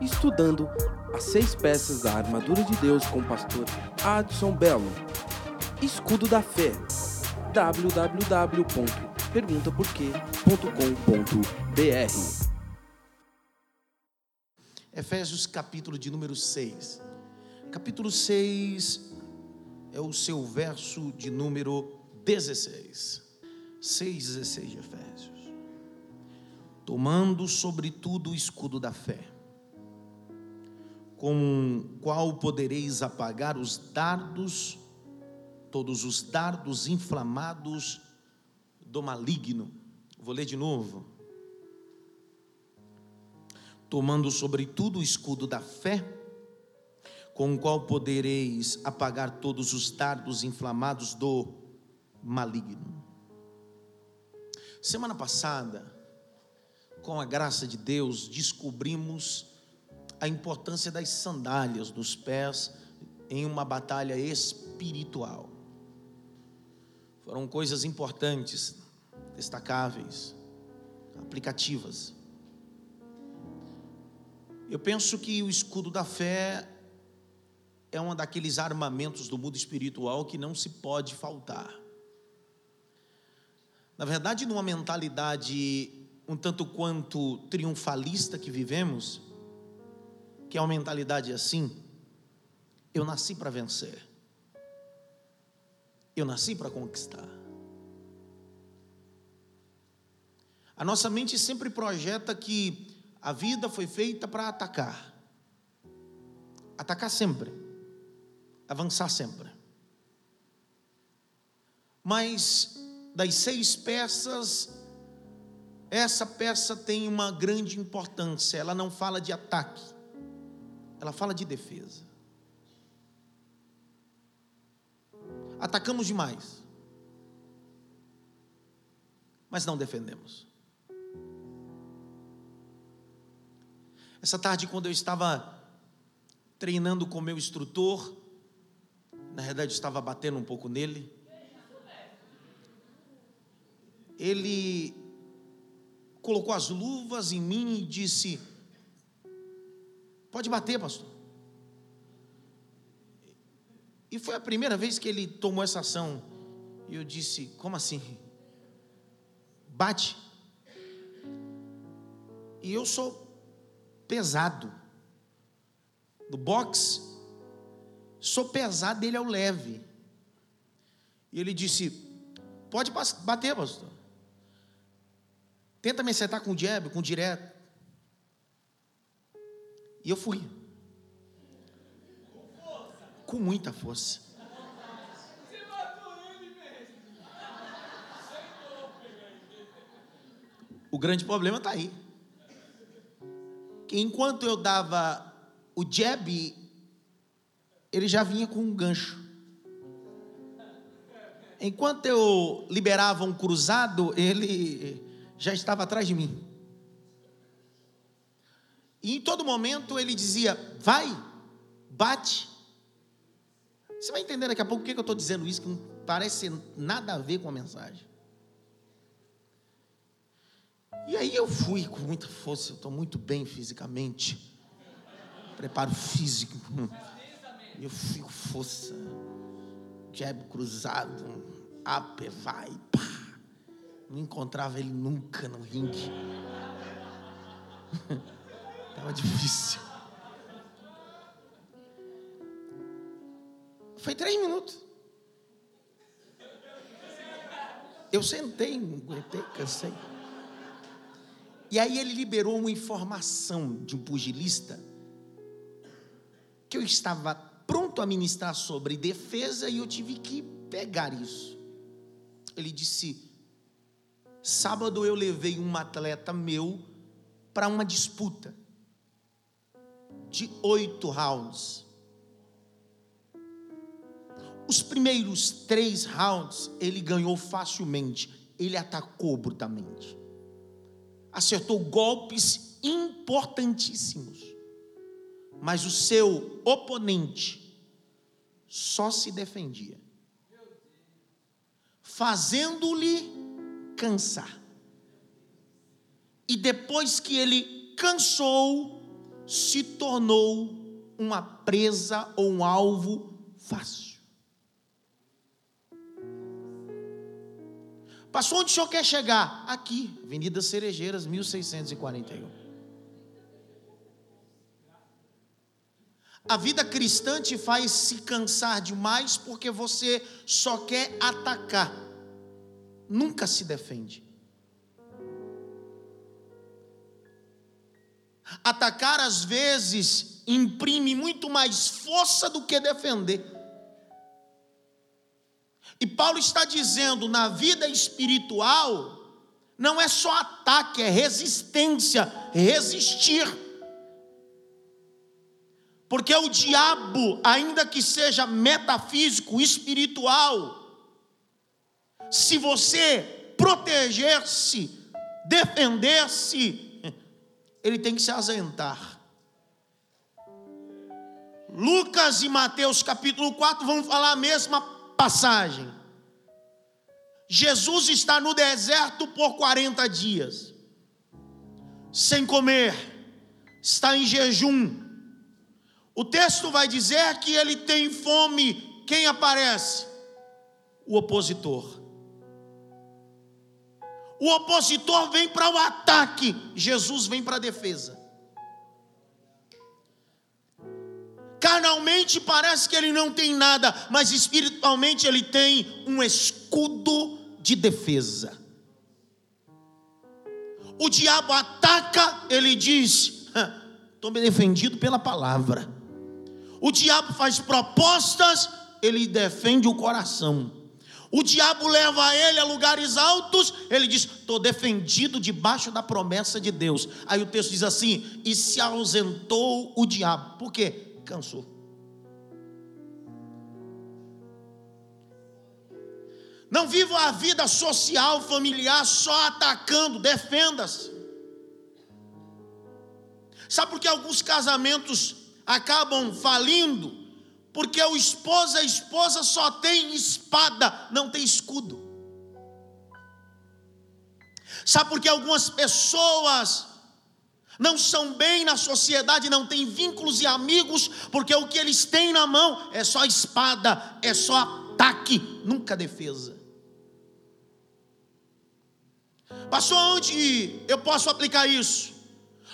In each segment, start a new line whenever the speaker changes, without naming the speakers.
estudando as seis peças da armadura de Deus com o pastor Adson Belo. Escudo da Fé. www.perguntaporquê.com.br
Efésios capítulo de número 6. Capítulo 6 é o seu verso de número 16. 6, 16 de Efésios. Tomando sobretudo o escudo da fé, com qual podereis apagar os dardos, todos os dardos inflamados do maligno. Vou ler de novo. Tomando sobretudo o escudo da fé, com o qual podereis apagar todos os dardos inflamados do maligno. Semana passada, com a graça de Deus, descobrimos a importância das sandálias nos pés em uma batalha espiritual. Foram coisas importantes, destacáveis, aplicativas. Eu penso que o escudo da fé é um daqueles armamentos do mundo espiritual que não se pode faltar. Na verdade, numa mentalidade um tanto quanto triunfalista que vivemos, que é uma mentalidade assim, eu nasci para vencer. Eu nasci para conquistar. A nossa mente sempre projeta que a vida foi feita para atacar. Atacar sempre. Avançar sempre. Mas das seis peças, essa peça tem uma grande importância. Ela não fala de ataque, ela fala de defesa. Atacamos demais, mas não defendemos. Essa tarde, quando eu estava treinando com meu instrutor, na verdade, estava batendo um pouco nele. Ele colocou as luvas em mim e disse: Pode bater, pastor. E foi a primeira vez que ele tomou essa ação. E eu disse: Como assim? Bate. E eu sou pesado. Do boxe, sou pesado, ele é o leve. E ele disse: Pode bater, pastor. Tenta me acertar com o jab, com o direto. E eu fui. Com muita força. O grande problema está aí. Que enquanto eu dava o jab, ele já vinha com um gancho. Enquanto eu liberava um cruzado, ele já estava atrás de mim. E em todo momento ele dizia: vai, bate. Você vai entender daqui a pouco por que eu estou dizendo isso, que não parece nada a ver com a mensagem. E aí eu fui com muita força, eu estou muito bem fisicamente. Preparo físico. Eu fui com força. Jab cruzado, up, vai, pá. Não encontrava ele nunca no ringue. Estava difícil. Foi três minutos. Eu sentei, não aguentei, cansei. E aí ele liberou uma informação de um pugilista que eu estava pronto a ministrar sobre defesa e eu tive que pegar isso. Ele disse: Sábado eu levei um atleta meu para uma disputa de oito rounds. Os primeiros três rounds ele ganhou facilmente, ele atacou brutalmente, acertou golpes importantíssimos, mas o seu oponente só se defendia, fazendo-lhe cansar. E depois que ele cansou, se tornou uma presa ou um alvo fácil. Passou onde o senhor quer chegar? Aqui, Avenida Cerejeiras, 1641. A vida cristã te faz se cansar demais porque você só quer atacar, nunca se defende. Atacar, às vezes, imprime muito mais força do que defender. E Paulo está dizendo: na vida espiritual, não é só ataque, é resistência, resistir. Porque o diabo, ainda que seja metafísico, espiritual, se você proteger-se, defender-se, ele tem que se ausentar. Lucas e Mateus capítulo 4 vão falar a mesma passagem. Jesus está no deserto por 40 dias, sem comer, está em jejum. O texto vai dizer que ele tem fome. Quem aparece? O opositor. O opositor vem para o ataque, Jesus vem para a defesa. Carnalmente parece que ele não tem nada, mas espiritualmente ele tem um escudo de defesa. O diabo ataca, ele diz: estou me defendido pela palavra. O diabo faz propostas, ele defende o coração. O diabo leva ele a lugares altos, ele diz: estou defendido debaixo da promessa de Deus. Aí o texto diz assim: e se ausentou o diabo. Por quê? Cansou. Não viva a vida social, familiar só atacando, defenda-se. Sabe por que alguns casamentos acabam falindo? Porque o esposo, a esposa só tem espada, não tem escudo. Sabe por que algumas pessoas não são bem na sociedade, não têm vínculos e amigos, porque o que eles têm na mão é só espada, é só ataque, nunca defesa. Passou onde eu posso aplicar isso?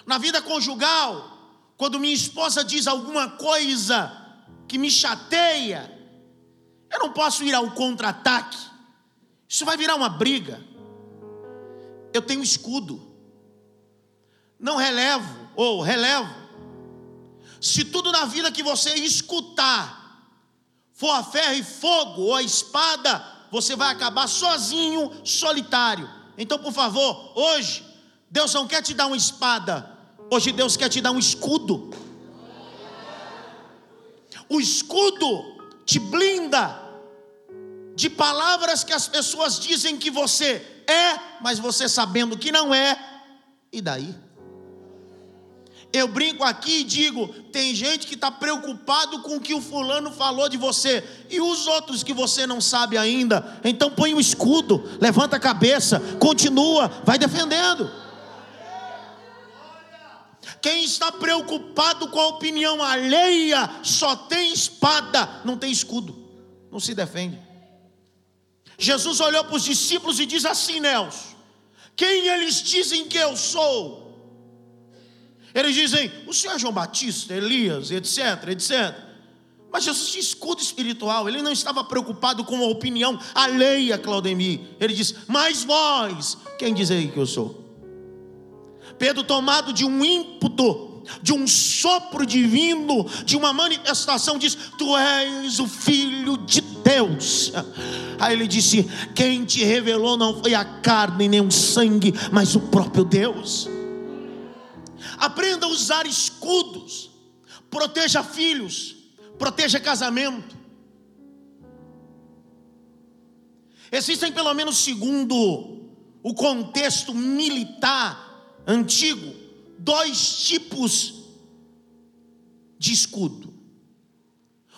Na vida conjugal, quando minha esposa diz alguma coisa que me chateia, eu não posso ir ao contra-ataque. Isso vai virar uma briga. Eu tenho escudo. Não relevo ou relevo. Se tudo na vida que você escutar for a ferro e fogo ou a espada, você vai acabar sozinho, solitário. Então, por favor, hoje, Deus não quer te dar uma espada, hoje Deus quer te dar um escudo. O escudo te blinda de palavras que as pessoas dizem que você é, mas você sabendo que não é, e daí? Eu brinco aqui e digo: tem gente que está preocupado com o que o fulano falou de você, e os outros que você não sabe ainda. Então põe o escudo, levanta a cabeça, continua, vai defendendo. Quem está preocupado com a opinião alheia só tem espada, não tem escudo, não se defende. Jesus olhou para os discípulos e diz assim: Nelson, quem eles dizem que eu sou? Eles dizem, o senhor é João Batista, Elias, etc, etc. Mas Jesus tinha escudo espiritual, ele não estava preocupado com a opinião alheia, Claudemir. Ele diz, mas vós, quem diz aí que eu sou? Pedro, tomado de um ímpeto, de um sopro divino, de uma manifestação, diz: Tu és o Filho de Deus. Aí ele disse: Quem te revelou não foi a carne nem o sangue, mas o próprio Deus. Aprenda a usar escudos, proteja filhos, proteja casamento. Existem pelo menos segundo o contexto militar antigo dois tipos de escudo.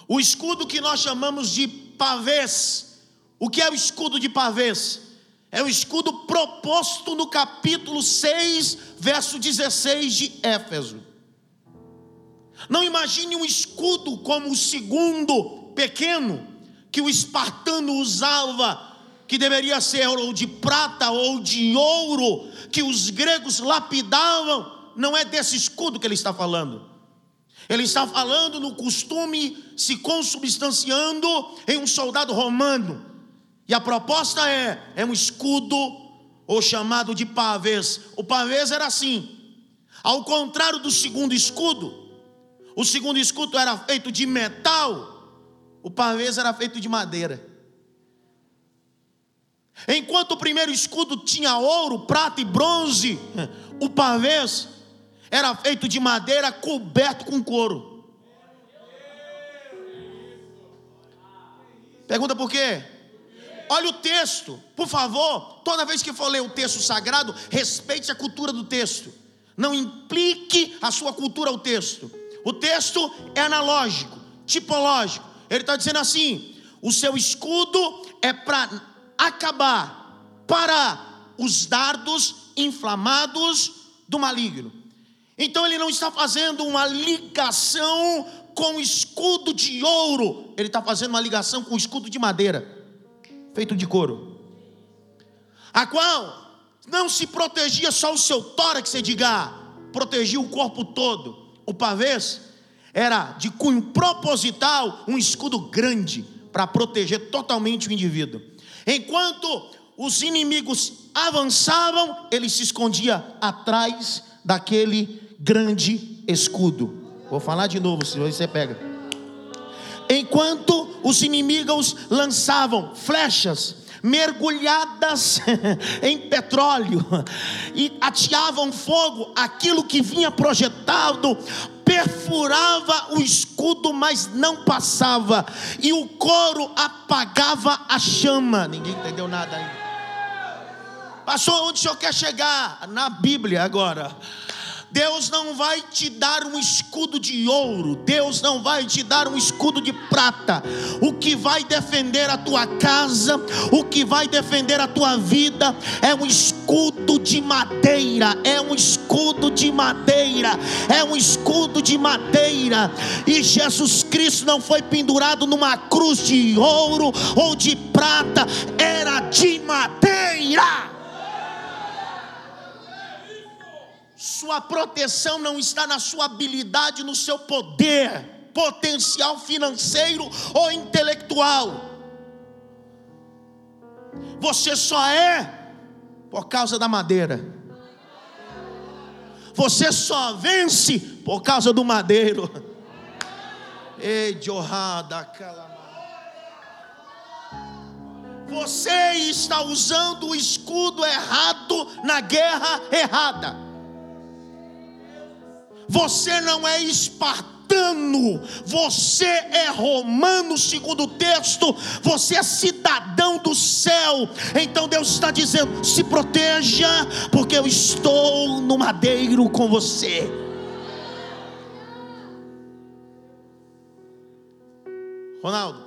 O escudo que nós chamamos de pavês. O que é o escudo de pavês? É o escudo proposto no capítulo 6, verso 16 de Éfeso. Não imagine um escudo como o segundo pequeno que o espartano usava, que deveria ser ou de prata ou de ouro, que os gregos lapidavam. Não é desse escudo que ele está falando. Ele está falando no costume se consubstanciando em um soldado romano. E a proposta é: é um escudo, ou chamado de pavês. O pavês era assim. Ao contrário do segundo escudo, o segundo escudo era feito de metal, o pavês era feito de madeira. Enquanto o primeiro escudo tinha ouro, prata e bronze, o pavês era feito de madeira coberto com couro. Pergunta por quê? Olha o texto, por favor. Toda vez que for ler o texto sagrado, respeite a cultura do texto. Não implique a sua cultura ao texto. O texto é analógico, tipológico. Ele está dizendo assim: o seu escudo é para acabar, para os dardos inflamados do maligno. Então ele não está fazendo uma ligação com escudo de ouro, ele está fazendo uma ligação com escudo de madeira, feito de couro, a qual não se protegia só o seu tórax, você diga, protegia o corpo todo. O pavês era de cunho proposital, um escudo grande para proteger totalmente o indivíduo. Enquanto os inimigos avançavam, ele se escondia atrás daquele grande escudo. Vou falar de novo, se você pega. Enquanto os inimigos lançavam flechas mergulhadas em petróleo e ateavam fogo, aquilo que vinha projetado perfurava o escudo, mas não passava, e o couro apagava a chama. Ninguém entendeu nada ainda. Passou onde o senhor quer chegar? Na Bíblia agora. Deus não vai te dar um escudo de ouro, Deus não vai te dar um escudo de prata. O que vai defender a tua casa, o que vai defender a tua vida é um escudo de madeira, é um escudo de madeira, é um escudo de madeira. E Jesus Cristo não foi pendurado numa cruz de ouro ou de prata, era de madeira. Sua proteção não está na sua habilidade, no seu poder, potencial financeiro ou intelectual. Você só é por causa da madeira. Você só vence por causa do madeiro. Ei, jorrada, Você está usando o escudo errado na guerra errada. Você não é espartano, você é romano, segundo o texto, você é cidadão do céu. Então Deus está dizendo: se proteja, porque eu estou no madeiro com você. Ronaldo,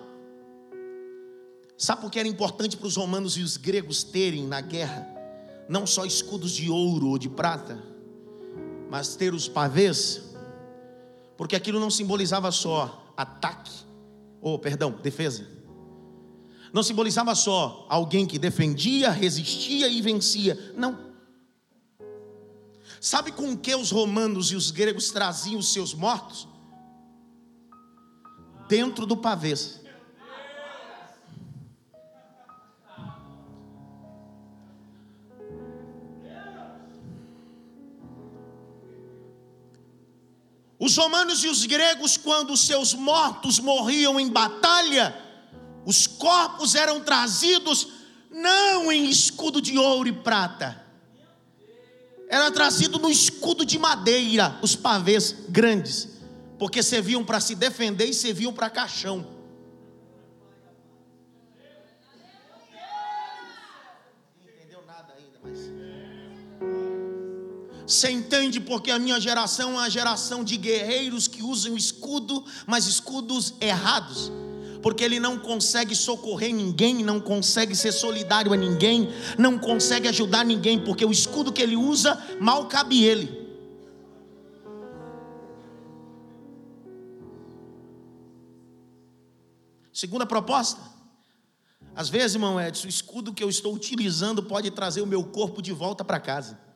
sabe por que era importante para os romanos e os gregos terem na guerra não só escudos de ouro ou de prata? Mas ter os pavês, porque aquilo não simbolizava só ataque, ou perdão, defesa. Não simbolizava só alguém que defendia, resistia e vencia. Não. Sabe com que os romanos e os gregos traziam os seus mortos? Dentro do pavês. Os romanos e os gregos, quando seus mortos morriam em batalha, os corpos eram trazidos não em escudo de ouro e prata, era trazido no escudo de madeira, os pavês grandes, porque serviam para se defender e serviam para caixão. Você entende porque a minha geração é uma geração de guerreiros que usam escudo, mas escudos errados. Porque ele não consegue socorrer ninguém, não consegue ser solidário a ninguém, não consegue ajudar ninguém, porque o escudo que ele usa mal cabe ele. Segunda proposta. Às vezes, irmão Edson, o escudo que eu estou utilizando pode trazer o meu corpo de volta para casa.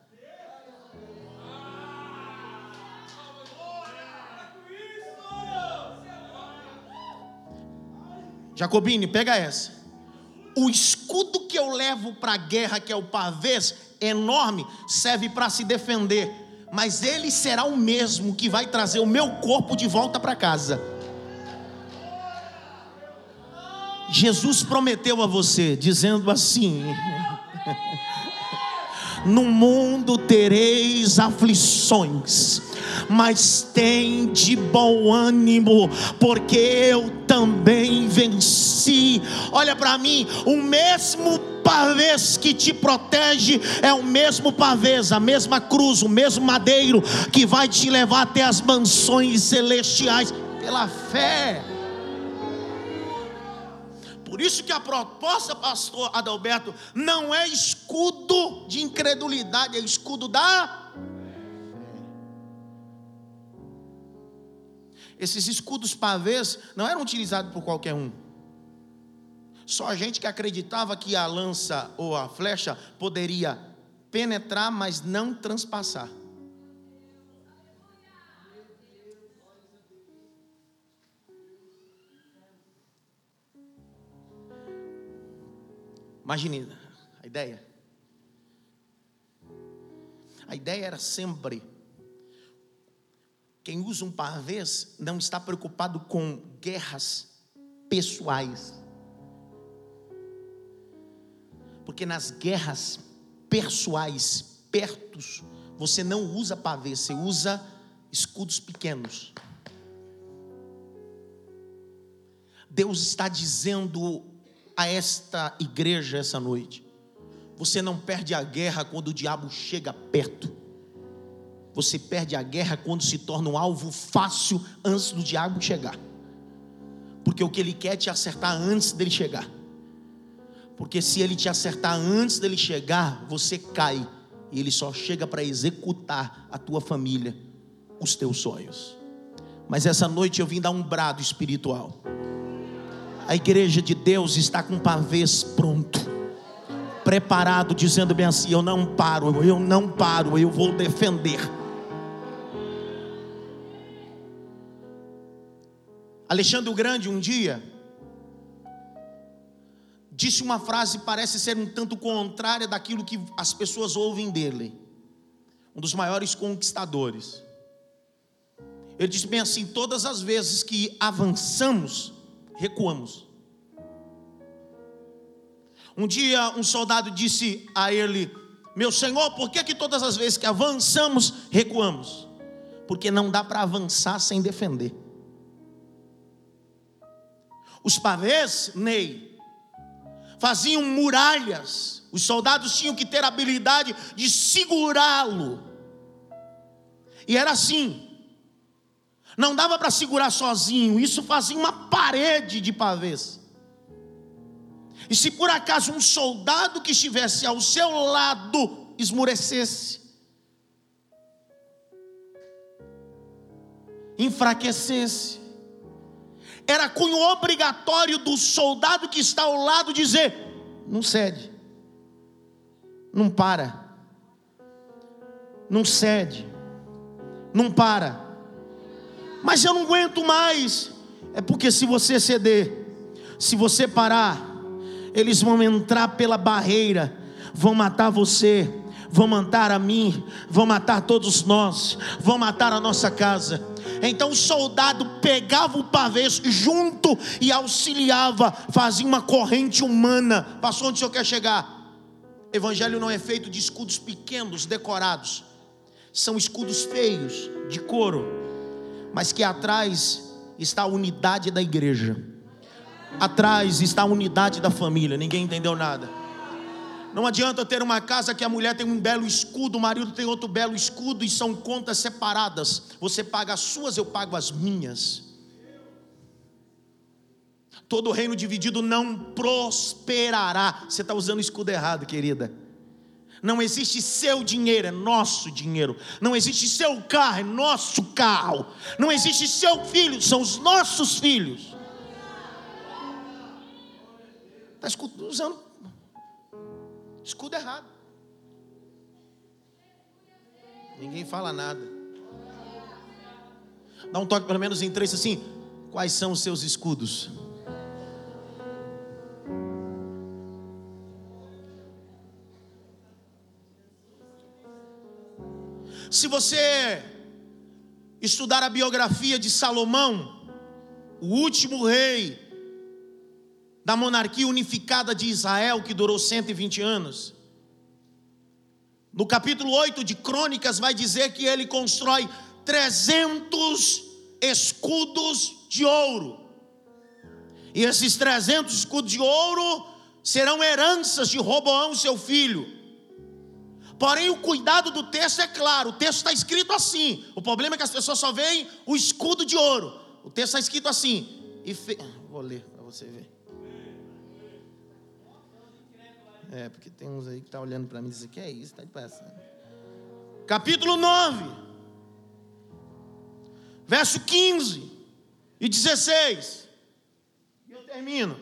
Jacobine, pega essa. O escudo que eu levo para a guerra, que é o pavês, enorme, serve para se defender, mas ele será o mesmo que vai trazer o meu corpo de volta para casa. Jesus prometeu a você, dizendo assim: No mundo tereis aflições, mas tem de bom ânimo, porque eu também venci. Olha para mim, o mesmo pavês que te protege é o mesmo pavês, a mesma cruz, o mesmo madeiro que vai te levar até as mansões celestiais pela fé. Por isso que a proposta, pastor Adalberto, não é escudo de incredulidade, é escudo da Esses escudos pavês não eram utilizados por qualquer um. Só gente que acreditava que a lança ou a flecha poderia penetrar, mas não transpassar. Imagine a ideia. A ideia era sempre quem usa um pavês não está preocupado com guerras pessoais. Porque nas guerras pessoais, pertos, você não usa pavês, você usa escudos pequenos. Deus está dizendo a esta igreja essa noite: você não perde a guerra quando o diabo chega perto. Você perde a guerra quando se torna um alvo fácil antes do diabo chegar. Porque o que ele quer é te acertar antes dele chegar. Porque se ele te acertar antes dele chegar, você cai. E ele só chega para executar a tua família, os teus sonhos. Mas essa noite eu vim dar um brado espiritual. A igreja de Deus está com pavês pronto, preparado, dizendo bem assim: Eu não paro, eu não paro, eu vou defender. Alexandre o Grande, um dia, disse uma frase que parece ser um tanto contrária daquilo que as pessoas ouvem dele. Um dos maiores conquistadores. Ele disse bem assim: todas as vezes que avançamos, recuamos. Um dia um soldado disse a ele: Meu senhor, por que, que todas as vezes que avançamos, recuamos? Porque não dá para avançar sem defender. Os pavês, Ney, faziam muralhas. Os soldados tinham que ter a habilidade de segurá-lo. E era assim. Não dava para segurar sozinho, isso fazia uma parede de pavês. E se por acaso um soldado que estivesse ao seu lado esmurecesse, enfraquecesse, era cunho obrigatório do soldado que está ao lado dizer: não cede, não para, não cede, não para. Mas eu não aguento mais. É porque se você ceder, se você parar, eles vão entrar pela barreira, vão matar você, vão matar a mim, vão matar todos nós, vão matar a nossa casa. Então o soldado pegava o pavês junto e auxiliava, fazia uma corrente humana. Passou onde o senhor quer chegar? Evangelho não é feito de escudos pequenos, decorados. São escudos feios, de couro, mas que atrás está a unidade da igreja. Atrás está a unidade da família. Ninguém entendeu nada. Não adianta ter uma casa que a mulher tem um belo escudo, o marido tem outro belo escudo e são contas separadas. Você paga as suas, eu pago as minhas. Todo reino dividido não prosperará. Você está usando o escudo errado, querida. Não existe seu dinheiro, é nosso dinheiro. Não existe seu carro, é nosso carro. Não existe seu filho, são os nossos filhos. Está usando escudo errado. Ninguém fala nada. Dá um toque pelo menos em três assim. Quais são os seus escudos? Se você estudar a biografia de Salomão, o último rei da monarquia unificada de Israel, que durou 120 anos, no capítulo 8 de Crônicas, vai dizer que ele constrói 300 escudos de ouro. E esses 300 escudos de ouro serão heranças de Roboão, seu filho. Porém, o cuidado do texto é claro, o texto está escrito assim. O problema é que as pessoas só veem o escudo de ouro. O texto está escrito assim. E fe... Vou ler para você ver. É, porque tem uns aí que estão tá olhando para mim e dizem: Que é isso? Está de passando. Capítulo 9, verso 15 e 16. E eu termino.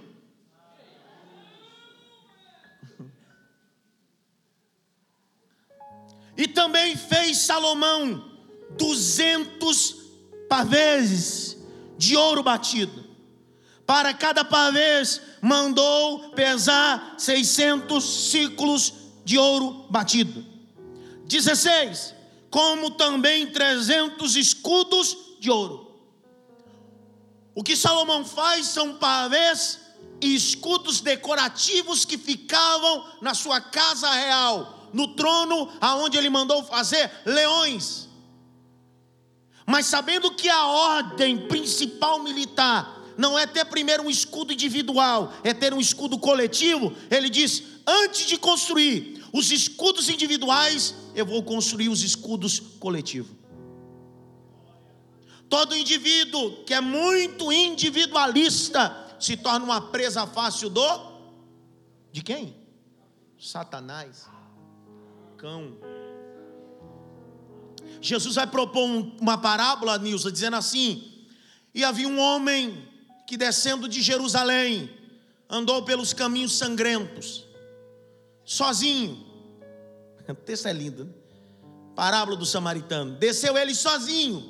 E também fez Salomão duzentos pavês de ouro batido. Para cada pavês mandou pesar 600 ciclos de ouro batido. 16. Como também 300 escudos de ouro. O que Salomão faz são pavês e escudos decorativos que ficavam na sua casa real, no trono aonde ele mandou fazer leões. Mas sabendo que a ordem principal militar não é ter primeiro um escudo individual, é ter um escudo coletivo. Ele diz: antes de construir os escudos individuais, eu vou construir os escudos coletivos. Todo indivíduo que é muito individualista se torna uma presa fácil do de quem? Satanás, cão. Jesus vai propor uma parábola, Nilson, dizendo assim: e havia um homem que descendo de Jerusalém andou pelos caminhos sangrentos, sozinho. O texto é lindo, né? Parábola do samaritano. Desceu ele sozinho.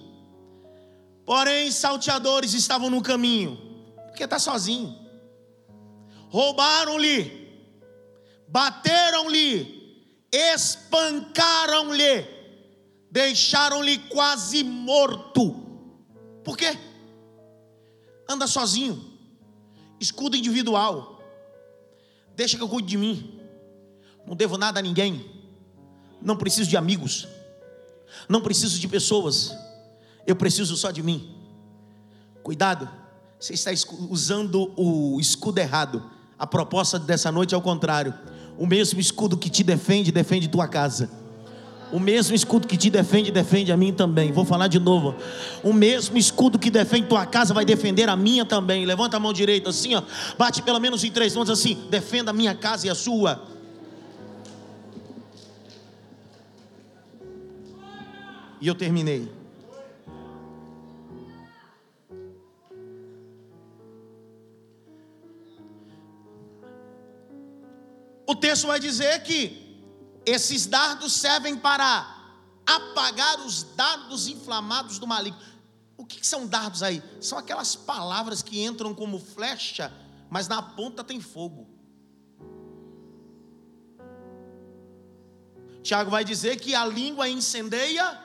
Porém, salteadores estavam no caminho, porque está sozinho. Roubaram-lhe, bateram-lhe, espancaram-lhe, deixaram-lhe quase morto. Por quê? anda sozinho, escudo individual, deixa que eu cuide de mim, não devo nada a ninguém, não preciso de amigos, não preciso de pessoas, eu preciso só de mim. Cuidado, você está usando o escudo errado. A proposta dessa noite é o contrário. O mesmo escudo que te defende, defende tua casa. O mesmo escudo que te defende, defende a mim também. Vou falar de novo. O mesmo escudo que defende tua casa vai defender a minha também. Levanta a mão direita assim, ó. Bate pelo menos em três mãos assim. Defenda a minha casa e a sua. E eu terminei. Texto vai dizer que esses dardos servem para apagar os dardos inflamados do maligno. O que, são dardos aí? São aquelas palavras que entram como flecha, mas na ponta tem fogo. Tiago vai dizer que a língua incendeia,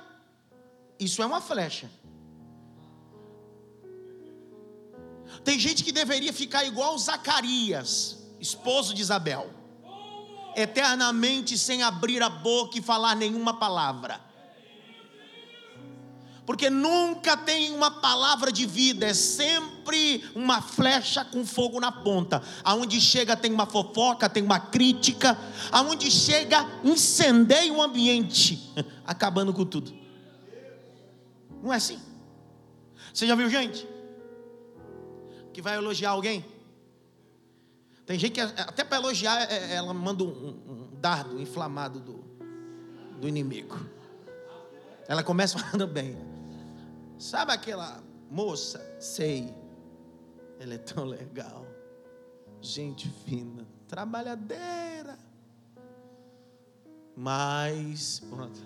isso é uma flecha. Tem gente que deveria ficar igual Zacarias, esposo de Isabel eternamente sem abrir a boca e falar nenhuma palavra. Porque nunca tem uma palavra de vida, é sempre uma flecha com fogo na ponta. Aonde chega tem uma fofoca, tem uma crítica, aonde chega incendeia o ambiente, acabando com tudo. Não é assim? Você já viu gente que vai elogiar alguém? Tem gente que, até para elogiar, é, é, ela manda um, um dardo inflamado do, do inimigo. Ela começa falando bem. Sabe aquela moça? Sei. Ela é tão legal. gente fina, trabalhadeira. Mas, pronto.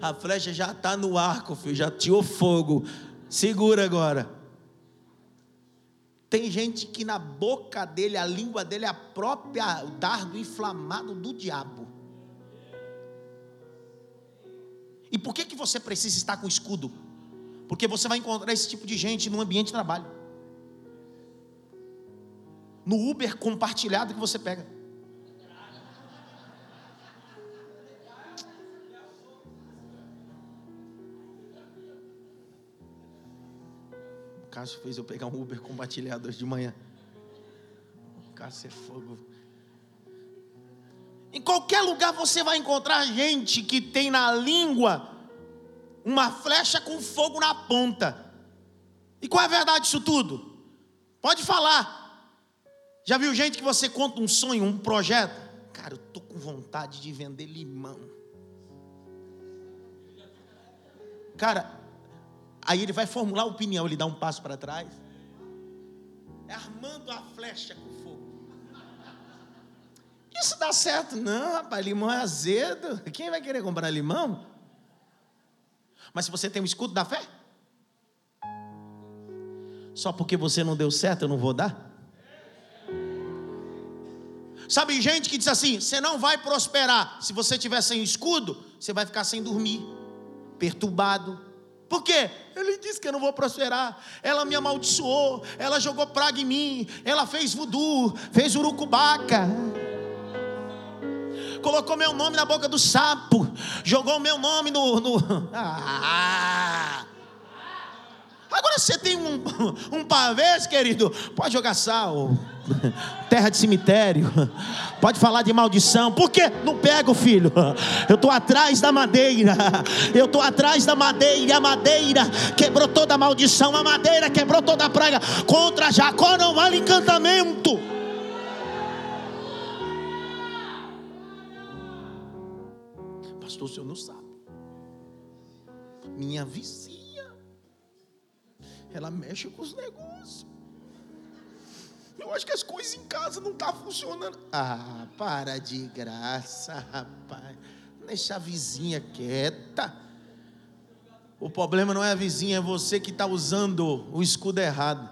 A flecha já está no arco, filho, já tirou fogo. Segura agora. Tem gente que na boca dele, a língua dele é a própria o dardo inflamado do diabo. E por que, que você precisa estar com escudo? Porque você vai encontrar esse tipo de gente no ambiente de trabalho. No Uber compartilhado que você pega. Cássio fez eu pegar um Uber compartilhado hoje de manhã. O Cássio é fogo. Em qualquer lugar você vai encontrar gente que tem na língua uma flecha com fogo na ponta. E qual é a verdade disso tudo? Pode falar. Já viu gente que você conta um sonho, um projeto? Cara, eu tô com vontade de vender limão. Cara, aí ele vai formular a opinião, ele dá um passo para trás. É armando a flecha com isso dá certo? Não, rapaz, limão é azedo. Quem vai querer comprar limão? Mas se você tem o escudo da fé, só porque você não deu certo, eu não vou dar? Sabe, gente que diz assim: você não vai prosperar. Se você tiver sem escudo, você vai ficar sem dormir, perturbado. Por quê? Ele disse que eu não vou prosperar. Ela me amaldiçoou, ela jogou praga em mim, ela fez voodoo, fez urucubaca colocou meu nome na boca do sapo, jogou meu nome no. no... Ah. Agora você tem um, um pavês, querido, pode jogar sal, terra de cemitério, pode falar de maldição, por quê? Não pega o filho, eu estou atrás da madeira, eu estou atrás da madeira, a madeira quebrou toda a maldição, a madeira quebrou toda a praga, contra Jacó não vale encantamento. pastor, o senhor não sabe. Minha vizinha, ela mexe com os negócios. Eu acho que as coisas em casa não estão tá funcionando. Ah, para de graça, rapaz. Deixa a vizinha quieta. O problema não é a vizinha, é você que está usando o escudo errado.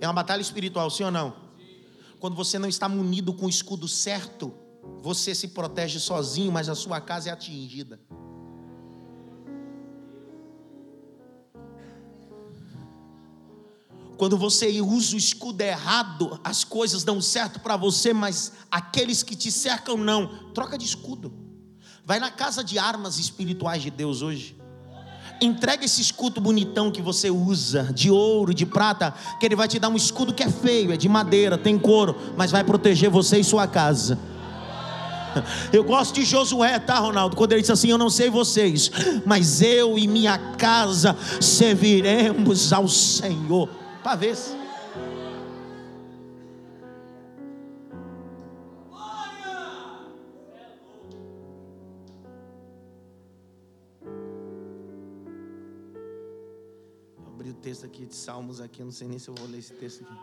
É uma batalha espiritual, sim ou não? Quando você não está munido com o escudo certo, você se protege sozinho, mas a sua casa é atingida. Quando você usa o escudo errado, as coisas dão certo para você, mas aqueles que te cercam não. Troca de escudo. Vai na casa de armas espirituais de Deus hoje. Entrega esse escudo bonitão que você usa, de ouro, de prata, que ele vai te dar um escudo que é feio, é de madeira, tem couro, mas vai proteger você e sua casa. Eu gosto de Josué, tá, Ronaldo? Quando ele disse assim: Eu não sei vocês, mas eu e minha casa serviremos ao Senhor. Para ver se. texto aqui de Salmos aqui, eu não sei nem se eu vou ler esse texto aqui.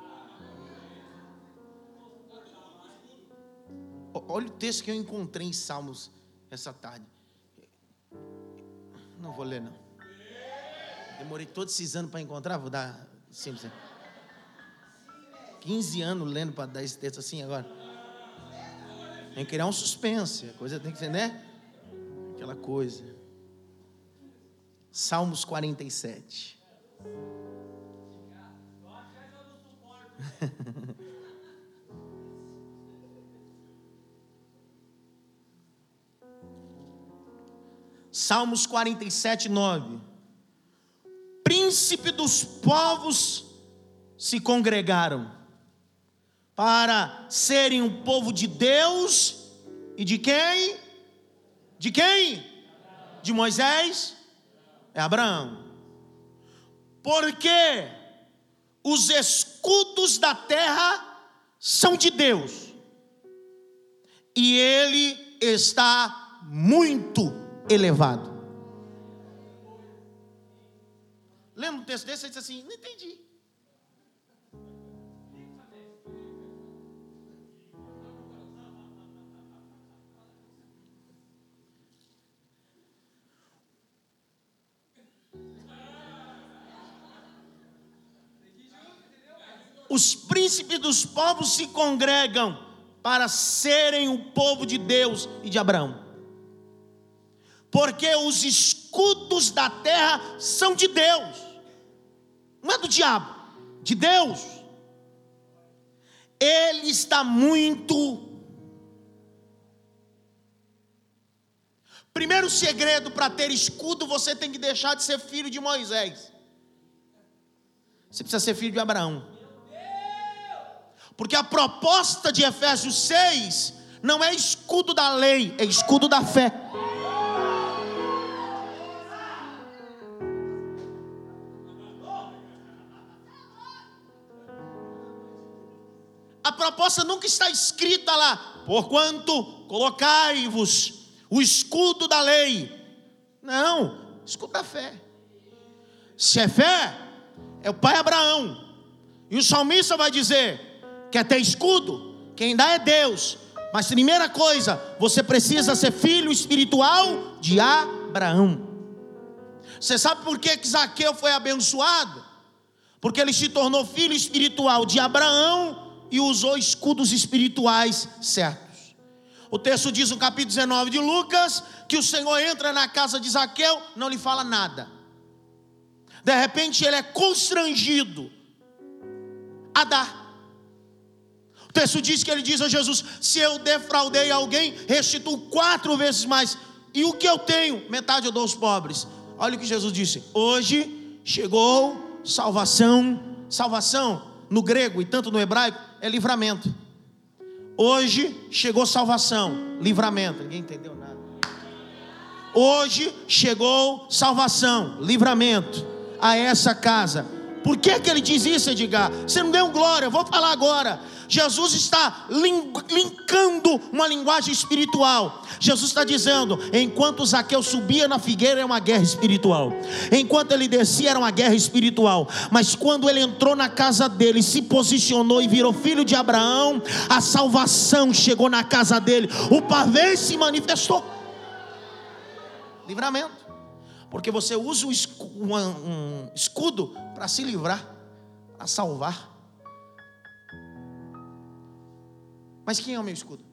Olha o texto que eu encontrei em Salmos essa tarde. Não vou ler não. Demorei todos esses anos para encontrar, vou dar simples. 15 anos lendo para dar esse texto assim agora. Tem que criar um suspense, a coisa tem que ser, né? Aquela coisa. Salmos 47. Salmos 47, 9. Príncipe dos povos se congregaram para serem um povo de Deus e de quem? De quem? De Moisés? É Abraão. Porque os escudos da terra são de Deus, e Ele está muito elevado. Lendo um texto desse, você diz assim: não entendi. Os príncipes dos povos se congregam para serem o povo de Deus e de Abraão. Porque os escudos da terra são de Deus, não é do diabo, de Deus. Ele está muito. Primeiro segredo para ter escudo, você tem que deixar de ser filho de Moisés. Você precisa ser filho de Abraão. Porque a proposta de Efésios 6 não é escudo da lei, é escudo da fé. Proposta nunca está escrita lá, porquanto colocai-vos o escudo da lei. Não, escudo da fé. Se é fé, é o pai Abraão. E o salmista vai dizer: quer ter escudo? Quem dá é Deus. Mas primeira coisa, você precisa ser filho espiritual de Abraão. Você sabe por que, que Zaqueu foi abençoado? Porque ele se tornou filho espiritual de Abraão e usou escudos espirituais certos. O texto diz no capítulo 19 de Lucas que o Senhor entra na casa de Zaqueu, não lhe fala nada. De repente ele é constrangido a dar texto diz que ele diz a Jesus: Se eu defraudei alguém, restituo quatro vezes mais. E o que eu tenho, metade eu dou aos pobres. Olha o que Jesus disse: Hoje chegou salvação. Salvação no grego e tanto no hebraico é livramento. Hoje chegou salvação, livramento. Ninguém entendeu nada. Hoje chegou salvação, livramento a essa casa. Por que, que ele diz isso, Edgar? Você não deu glória, eu vou falar agora. Jesus está linkando uma linguagem espiritual. Jesus está dizendo: enquanto Zaqueu subia na figueira, era uma guerra espiritual. Enquanto ele descia, era uma guerra espiritual. Mas quando ele entrou na casa dele, se posicionou e virou filho de Abraão, a salvação chegou na casa dele. O pavê se manifestou. Livramento. Porque você usa um escudo para se livrar, para salvar. Mas quem é o meu escudo?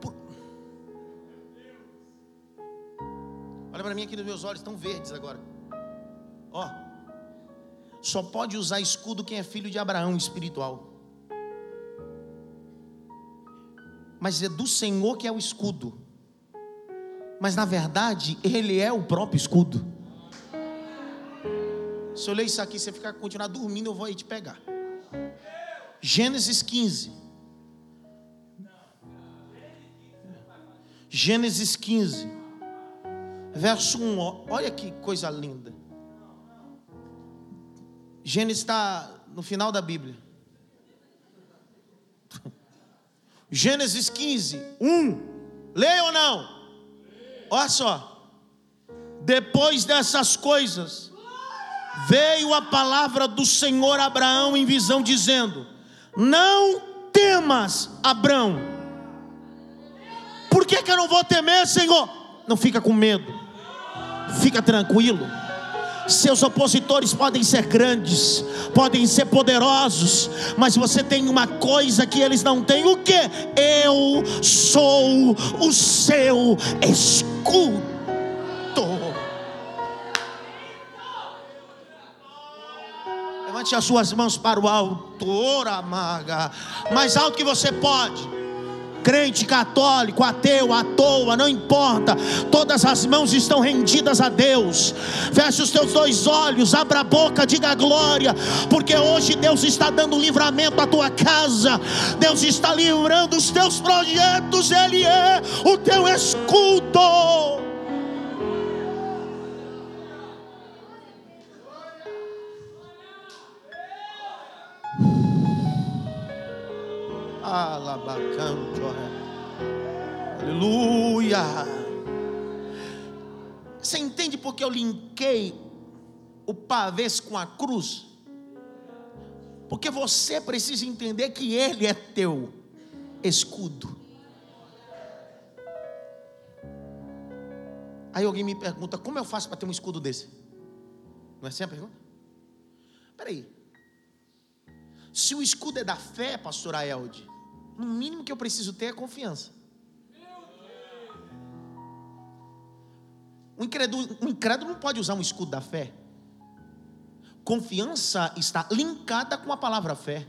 Por... Olha para mim aqui nos meus olhos, estão verdes agora. Ó, só pode usar escudo quem é filho de Abraão espiritual. Mas é do Senhor que é o escudo. Mas na verdade, Ele é o próprio escudo. Se eu ler isso aqui, você ficar continuar dormindo, eu vou aí te pegar. Gênesis 15. Gênesis 15. Verso 1. Olha que coisa linda. Gênesis está no final da Bíblia. Gênesis 15, 1. Leia ou não? Olha só. Depois dessas coisas, veio a palavra do Senhor a Abraão em visão, dizendo: Não temas, Abraão. Por que, que eu não vou temer, Senhor? Não fica com medo, fica tranquilo. Seus opositores podem ser grandes, podem ser poderosos, mas você tem uma coisa que eles não têm: o que? Eu sou o seu escudo. Levante as suas mãos para o alto, ora maga, mais alto que você pode. Crente, católico, ateu, à toa, não importa, todas as mãos estão rendidas a Deus. Feche os teus dois olhos, abra a boca, diga glória, porque hoje Deus está dando livramento à tua casa, Deus está livrando os teus projetos, Ele é o teu escudo. Aleluia. Você entende porque eu linkei o pavês com a cruz? Porque você precisa entender que Ele é teu escudo. Aí alguém me pergunta: como eu faço para ter um escudo desse? Não é assim a pergunta? Peraí. Se o escudo é da fé, pastor Aelde, no mínimo que eu preciso ter é confiança. O incrédulo, o incrédulo não pode usar um escudo da fé. Confiança está linkada com a palavra fé.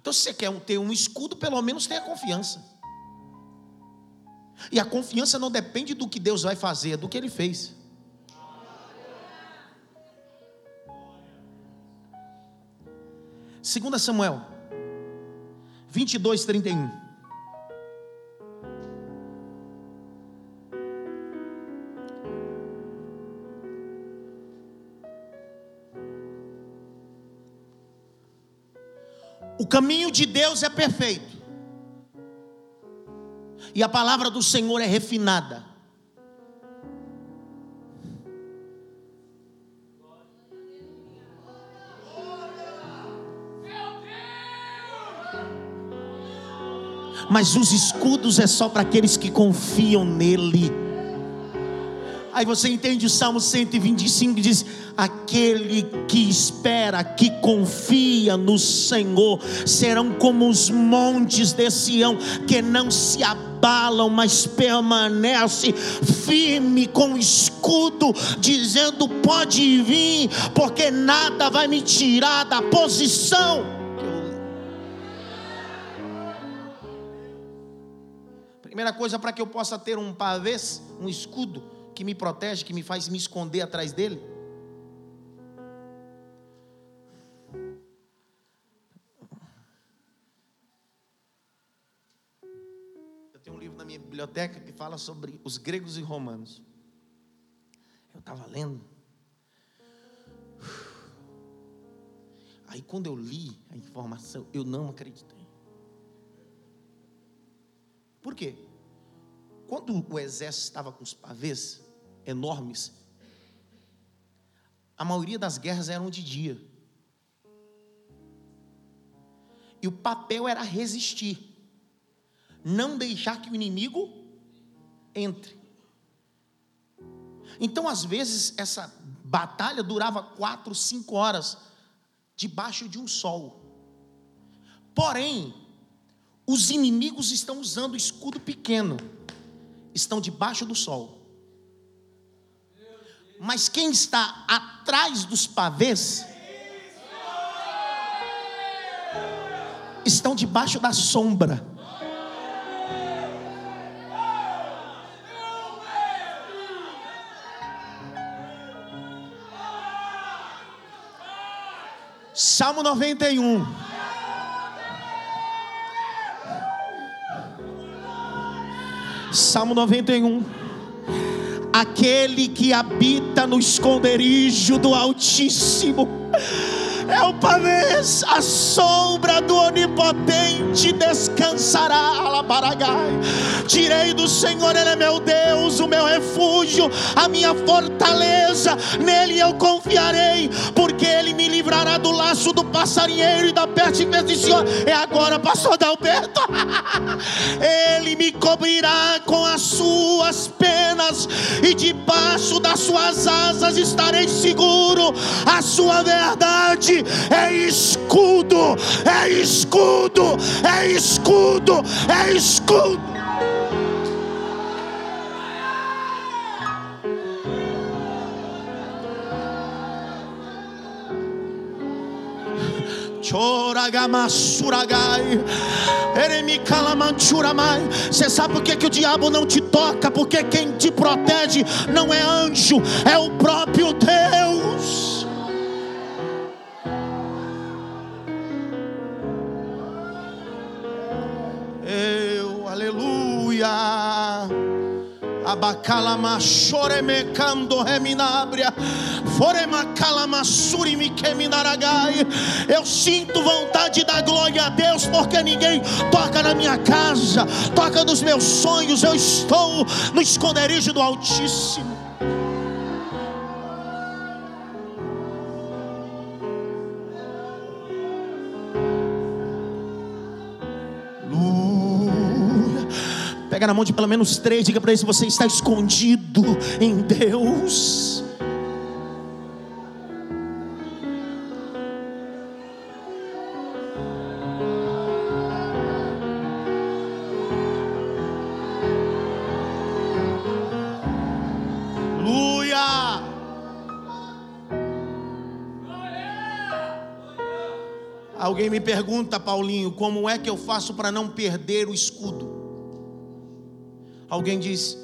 Então, se você quer ter um escudo, pelo menos tenha confiança. E a confiança não depende do que Deus vai fazer, é do que Ele fez. Segunda Samuel 22, 31. O caminho de Deus é perfeito. E a palavra do Senhor é refinada. Mas os escudos é só para aqueles que confiam nele. Aí você entende o Salmo 125 diz: Aquele que espera, que confia no Senhor, serão como os montes de Sião, que não se abalam, mas permanece firme com escudo, dizendo: Pode vir, porque nada vai me tirar da posição. Primeira coisa para que eu possa ter um pavês, um escudo, que me protege, que me faz me esconder atrás dele? Eu tenho um livro na minha biblioteca que fala sobre os gregos e romanos. Eu estava lendo. Aí quando eu li a informação, eu não acreditei. Por quê? Quando o exército estava com os pavês, enormes. A maioria das guerras eram de dia. E o papel era resistir. Não deixar que o inimigo entre. Então, às vezes, essa batalha durava quatro, cinco horas, debaixo de um sol. Porém, os inimigos estão usando escudo pequeno, estão debaixo do sol. Mas quem está atrás dos pavês estão debaixo da sombra. Salmo 91. Salmo 91 aquele que habita no esconderijo do Altíssimo. É o pavês, a sombra do Onipotente descansará. Alabaragai. Direi do Senhor, Ele é meu Deus, o meu refúgio, a minha fortaleza. Nele eu confiarei, porque Ele me livrará do laço do passarinheiro e da peste Senhor. É agora, pastor Adalberto. Ele me cobrirá com as suas penas, e debaixo das suas asas estarei seguro. A sua verdade é escudo, é escudo, é escudo, é escudo. Você sabe por que, que o diabo não te toca? Porque quem te protege não é anjo, é o próprio Deus. Abacalama choreme cando reminabria. Eu sinto vontade da glória a Deus, porque ninguém toca na minha casa, toca nos meus sonhos. Eu estou no esconderijo do Altíssimo. Pega na mão de pelo menos três, diga para ele se você está escondido em Deus. Alguém me pergunta, Paulinho, como é que eu faço para não perder o escudo? Alguém diz: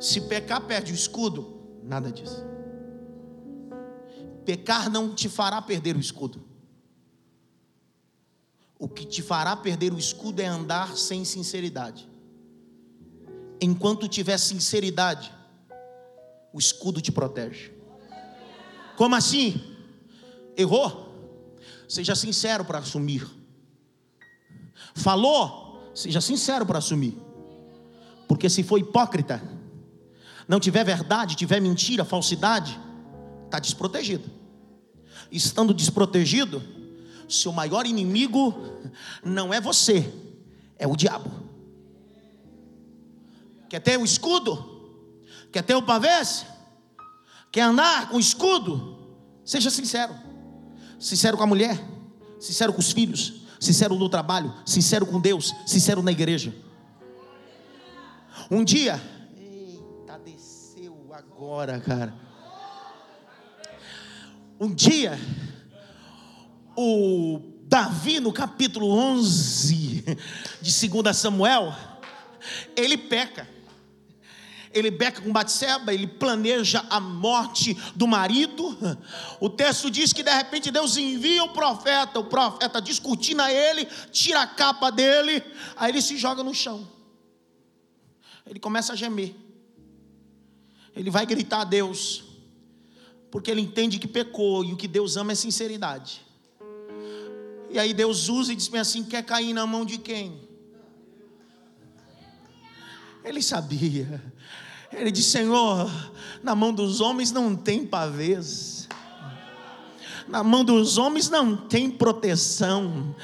se pecar, perde o escudo. Nada disso. Pecar não te fará perder o escudo. O que te fará perder o escudo é andar sem sinceridade. Enquanto tiver sinceridade, o escudo te protege. Como assim? Errou? Seja sincero para assumir. Falou? Seja sincero para assumir. Porque se for hipócrita, não tiver verdade, tiver mentira, falsidade, está desprotegido. Estando desprotegido, seu maior inimigo não é você, é o diabo. Quer ter o escudo? Quer ter o pavês? Quer andar com escudo? Seja sincero. Sincero com a mulher, sincero com os filhos, sincero no trabalho, sincero com Deus, sincero na igreja. Um dia, eita, desceu agora, cara. Um dia, o Davi, no capítulo 11 de 2 Samuel, ele peca. Ele beca com Batseba, ele planeja a morte do marido. O texto diz que de repente Deus envia o profeta, o profeta discutindo a ele, tira a capa dele, aí ele se joga no chão. Ele começa a gemer. Ele vai gritar a Deus, porque ele entende que pecou e o que Deus ama é sinceridade. E aí Deus usa e diz assim: quer cair na mão de quem? Ele sabia. Ele disse: Senhor, na mão dos homens não tem pavês. Na mão dos homens não tem proteção.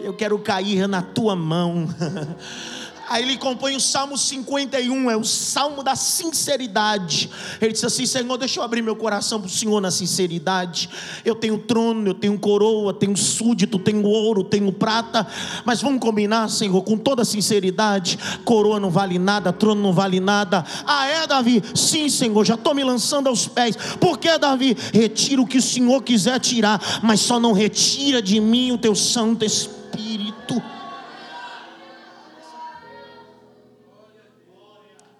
Eu quero cair na tua mão. Aí ele compõe o Salmo 51, é o salmo da sinceridade. Ele diz assim: Senhor, deixa eu abrir meu coração para o Senhor na sinceridade. Eu tenho trono, eu tenho coroa, tenho súdito, tenho ouro, tenho prata. Mas vamos combinar, Senhor, com toda sinceridade: coroa não vale nada, trono não vale nada. Ah, é, Davi? Sim, Senhor, já estou me lançando aos pés. Por que, Davi? Retira o que o Senhor quiser tirar, mas só não retira de mim o teu Santo Espírito.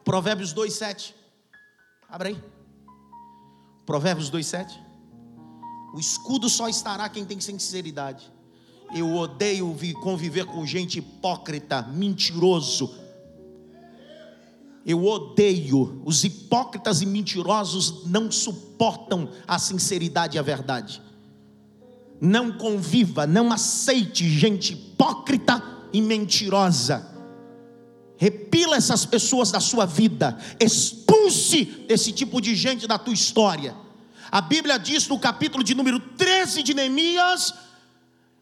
Provérbios 2,7. Abra aí. Provérbios 2,7. O escudo só estará quem tem sinceridade. Eu odeio conviver com gente hipócrita, mentiroso. Eu odeio. Os hipócritas e mentirosos não suportam a sinceridade e a verdade. Não conviva, não aceite gente hipócrita e mentirosa repila essas pessoas da sua vida, expulse esse tipo de gente da tua história. A Bíblia diz no capítulo de número 13 de Neemias,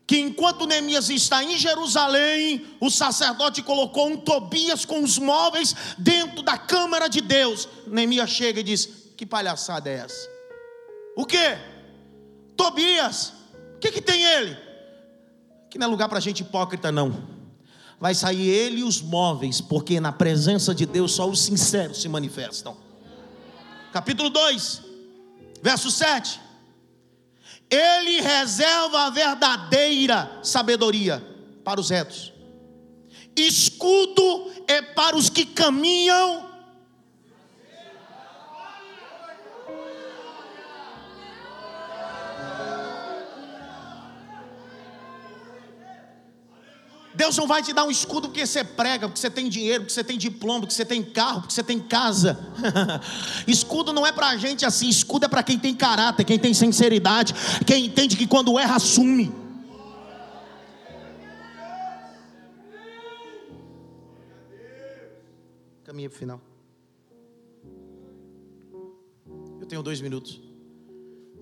que enquanto Neemias está em Jerusalém, o sacerdote colocou um Tobias com os móveis dentro da câmara de Deus. Neemias chega e diz: Que palhaçada é essa? O que? Tobias, o que, que tem ele? Que não é lugar para gente hipócrita, não vai sair ele e os móveis, porque na presença de Deus só os sinceros se manifestam. Capítulo 2, verso 7. Ele reserva a verdadeira sabedoria para os retos. Escudo é para os que caminham Deus não vai te dar um escudo porque você prega, porque você tem dinheiro, porque você tem diploma, porque você tem carro, porque você tem casa. escudo não é para gente assim, escudo é para quem tem caráter, quem tem sinceridade, quem entende que quando erra, assume. Caminha para o final. Eu tenho dois minutos.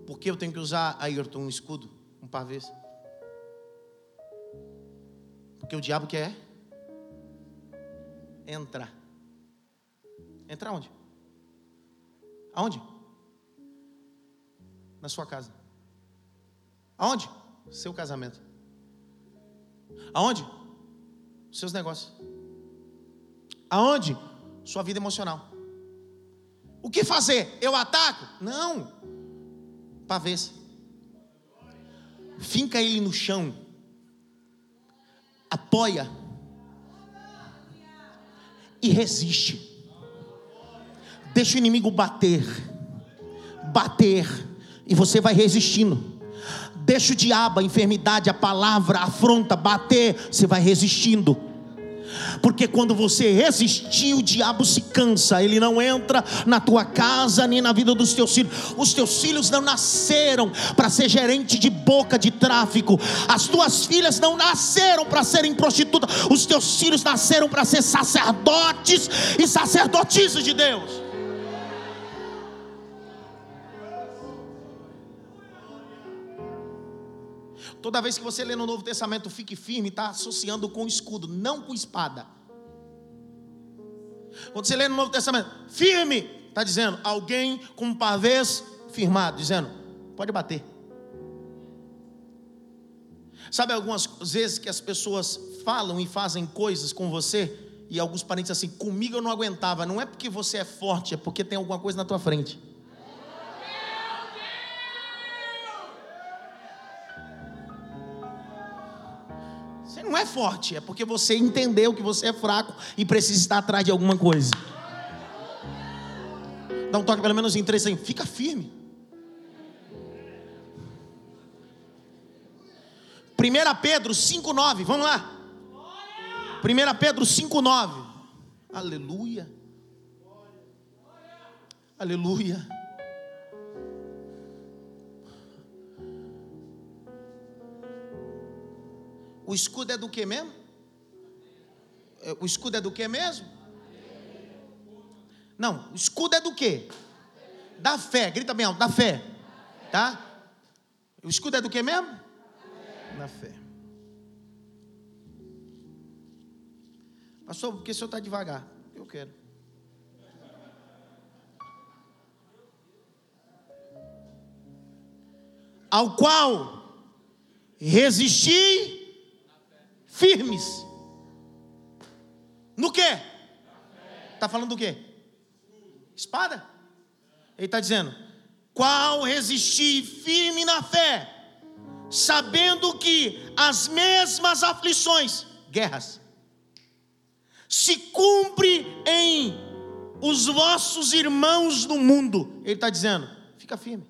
Por que eu tenho que usar, Ayrton, um escudo, um pavês? Porque o diabo quer entrar. Entrar onde? Aonde? Na sua casa. Aonde? Seu casamento. Aonde? Seus negócios. Aonde? Sua vida emocional. O que fazer? Eu ataco? Não. Pavês. Finca ele no chão. Apoia. E resiste. Deixa o inimigo bater. Bater. E você vai resistindo. Deixa o diabo, a enfermidade, a palavra, a afronta bater. Você vai resistindo porque quando você resistir, o diabo se cansa, ele não entra na tua casa nem na vida dos teus filhos. Os teus filhos não nasceram para ser gerente de boca de tráfico, as tuas filhas não nasceram para serem prostitutas, os teus filhos nasceram para ser sacerdotes e sacerdotisas de Deus. Toda vez que você lê no Novo Testamento, fique firme, está associando com escudo, não com espada. Quando você lê no Novo Testamento, firme, está dizendo alguém com pavês firmado, dizendo, pode bater. Sabe algumas vezes que as pessoas falam e fazem coisas com você, e alguns parentes assim, comigo eu não aguentava, não é porque você é forte, é porque tem alguma coisa na tua frente. É forte, é porque você entendeu que você é fraco e precisa estar atrás de alguma coisa. Dá um toque pelo menos em três assim, fica firme. 1 Pedro 5,9, vamos lá. 1 Pedro 5,9. Aleluia. Aleluia. O escudo é do que mesmo? É, o escudo é do que mesmo? Não, o escudo é do que? Da fé, grita bem alto, da fé. Tá? O escudo é do que mesmo? Da fé. Pastor, por que o senhor está devagar? Eu quero. Ao qual resisti firmes. No que? Está falando do que? Espada? Ele está dizendo: qual resistir firme na fé, sabendo que as mesmas aflições, guerras, se cumpre em os vossos irmãos no mundo. Ele está dizendo: fica firme.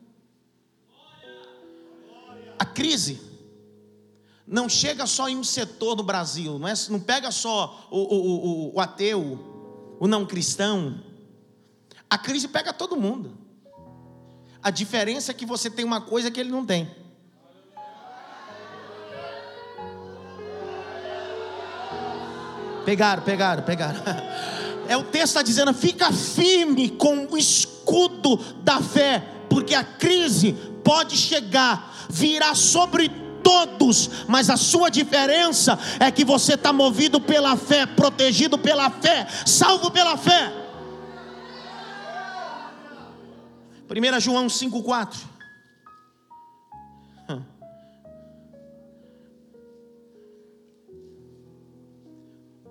A crise não chega só em um setor no Brasil, não, é, não pega só o, o, o, o ateu, o não cristão. A crise pega todo mundo. A diferença é que você tem uma coisa que ele não tem. Pegaram, pegaram, pegaram. É o texto está dizendo: fica firme com o escudo da fé, porque a crise pode chegar, virá sobre todos, mas a sua diferença é que você está movido pela fé, protegido pela fé, salvo pela fé. 1 João 5,4.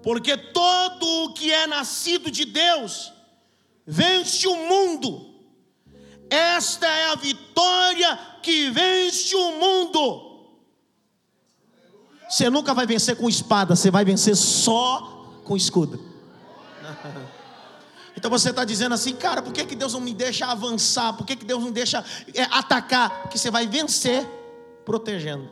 Porque todo o que é nascido de Deus vence o mundo. Esta é a vitória que vence o mundo. Você nunca vai vencer com espada, você vai vencer só com escudo. Então você está dizendo assim, cara, por que, que Deus não me deixa avançar? Por que, que Deus não deixa é, atacar? Porque você vai vencer protegendo.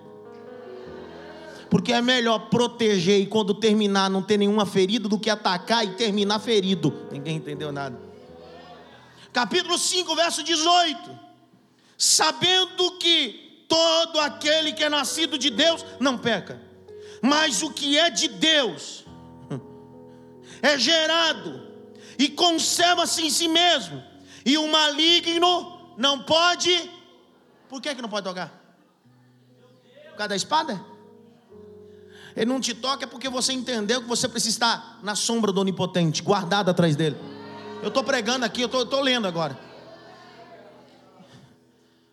Porque é melhor proteger e quando terminar não ter nenhuma ferida do que atacar e terminar ferido. Ninguém entendeu nada. Capítulo 5, verso 18. Sabendo que todo aquele que é nascido de Deus não peca mas o que é de Deus é gerado e conserva-se em si mesmo, e o maligno não pode. Por que, que não pode tocar? Por causa da espada? Ele não te toca é porque você entendeu que você precisa estar na sombra do Onipotente, guardado atrás dele. Eu estou pregando aqui, eu estou lendo agora.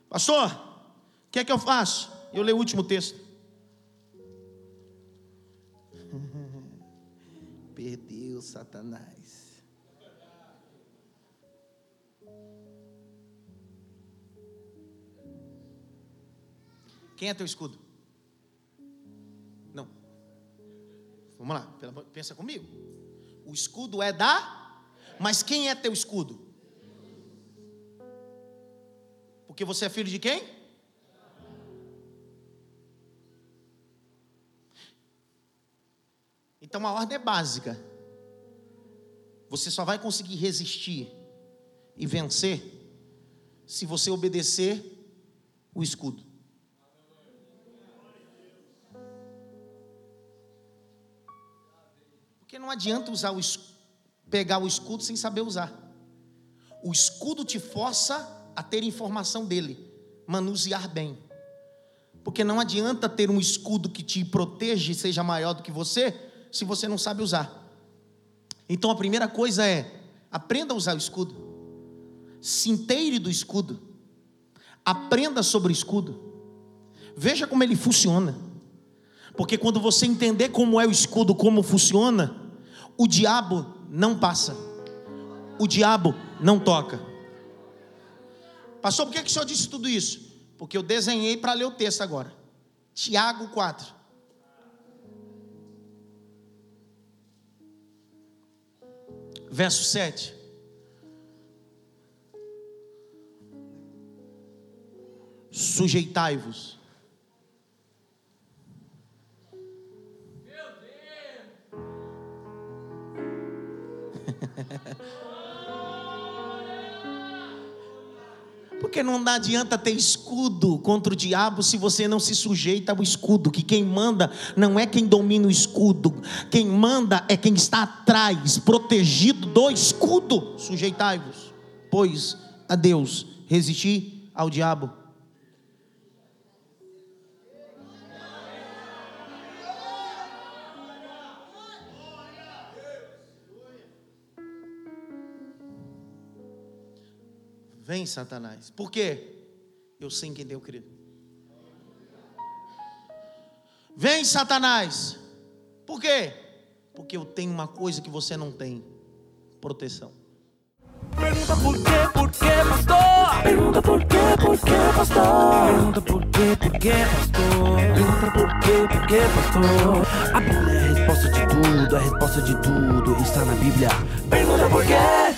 Pastor, o que é que eu faço? Eu leio o último texto. Perdeu Satanás. Quem é teu escudo? Não. Vamos lá, pensa comigo. O escudo é da, mas quem é teu escudo? Porque você é filho de quem? Então a ordem é básica. Você só vai conseguir resistir e vencer se você obedecer o escudo. Porque não adianta usar o pegar o escudo sem saber usar. O escudo te força a ter informação dele, manusear bem. Porque não adianta ter um escudo que te protege e seja maior do que você, se você não sabe usar. Então a primeira coisa é: aprenda a usar o escudo. Se inteire do escudo. Aprenda sobre o escudo. Veja como ele funciona. Porque quando você entender como é o escudo, como funciona, o diabo não passa, o diabo não toca. Pastor, por que, que o senhor disse tudo isso? Porque eu desenhei para ler o texto agora. Tiago 4. Verso 7. Sujeitai-vos Porque não adianta ter escudo contra o diabo se você não se sujeita ao escudo. Que quem manda não é quem domina o escudo, quem manda é quem está atrás, protegido do escudo. Sujeitai-vos, pois a Deus, resistir ao diabo Vem, Satanás. Por quê? Eu sei em quem deu crido. Vem, Satanás. Por quê? Porque eu tenho uma coisa que você não tem: proteção. Pergunta por quê, por quê, pastor? Pergunta por quê, por quê, pastor? Pergunta por quê, por quê, pastor? Pergunta por quê, por quê, pastor? A Bíblia é a resposta de tudo, a resposta de tudo está na Bíblia. Pergunta por quê?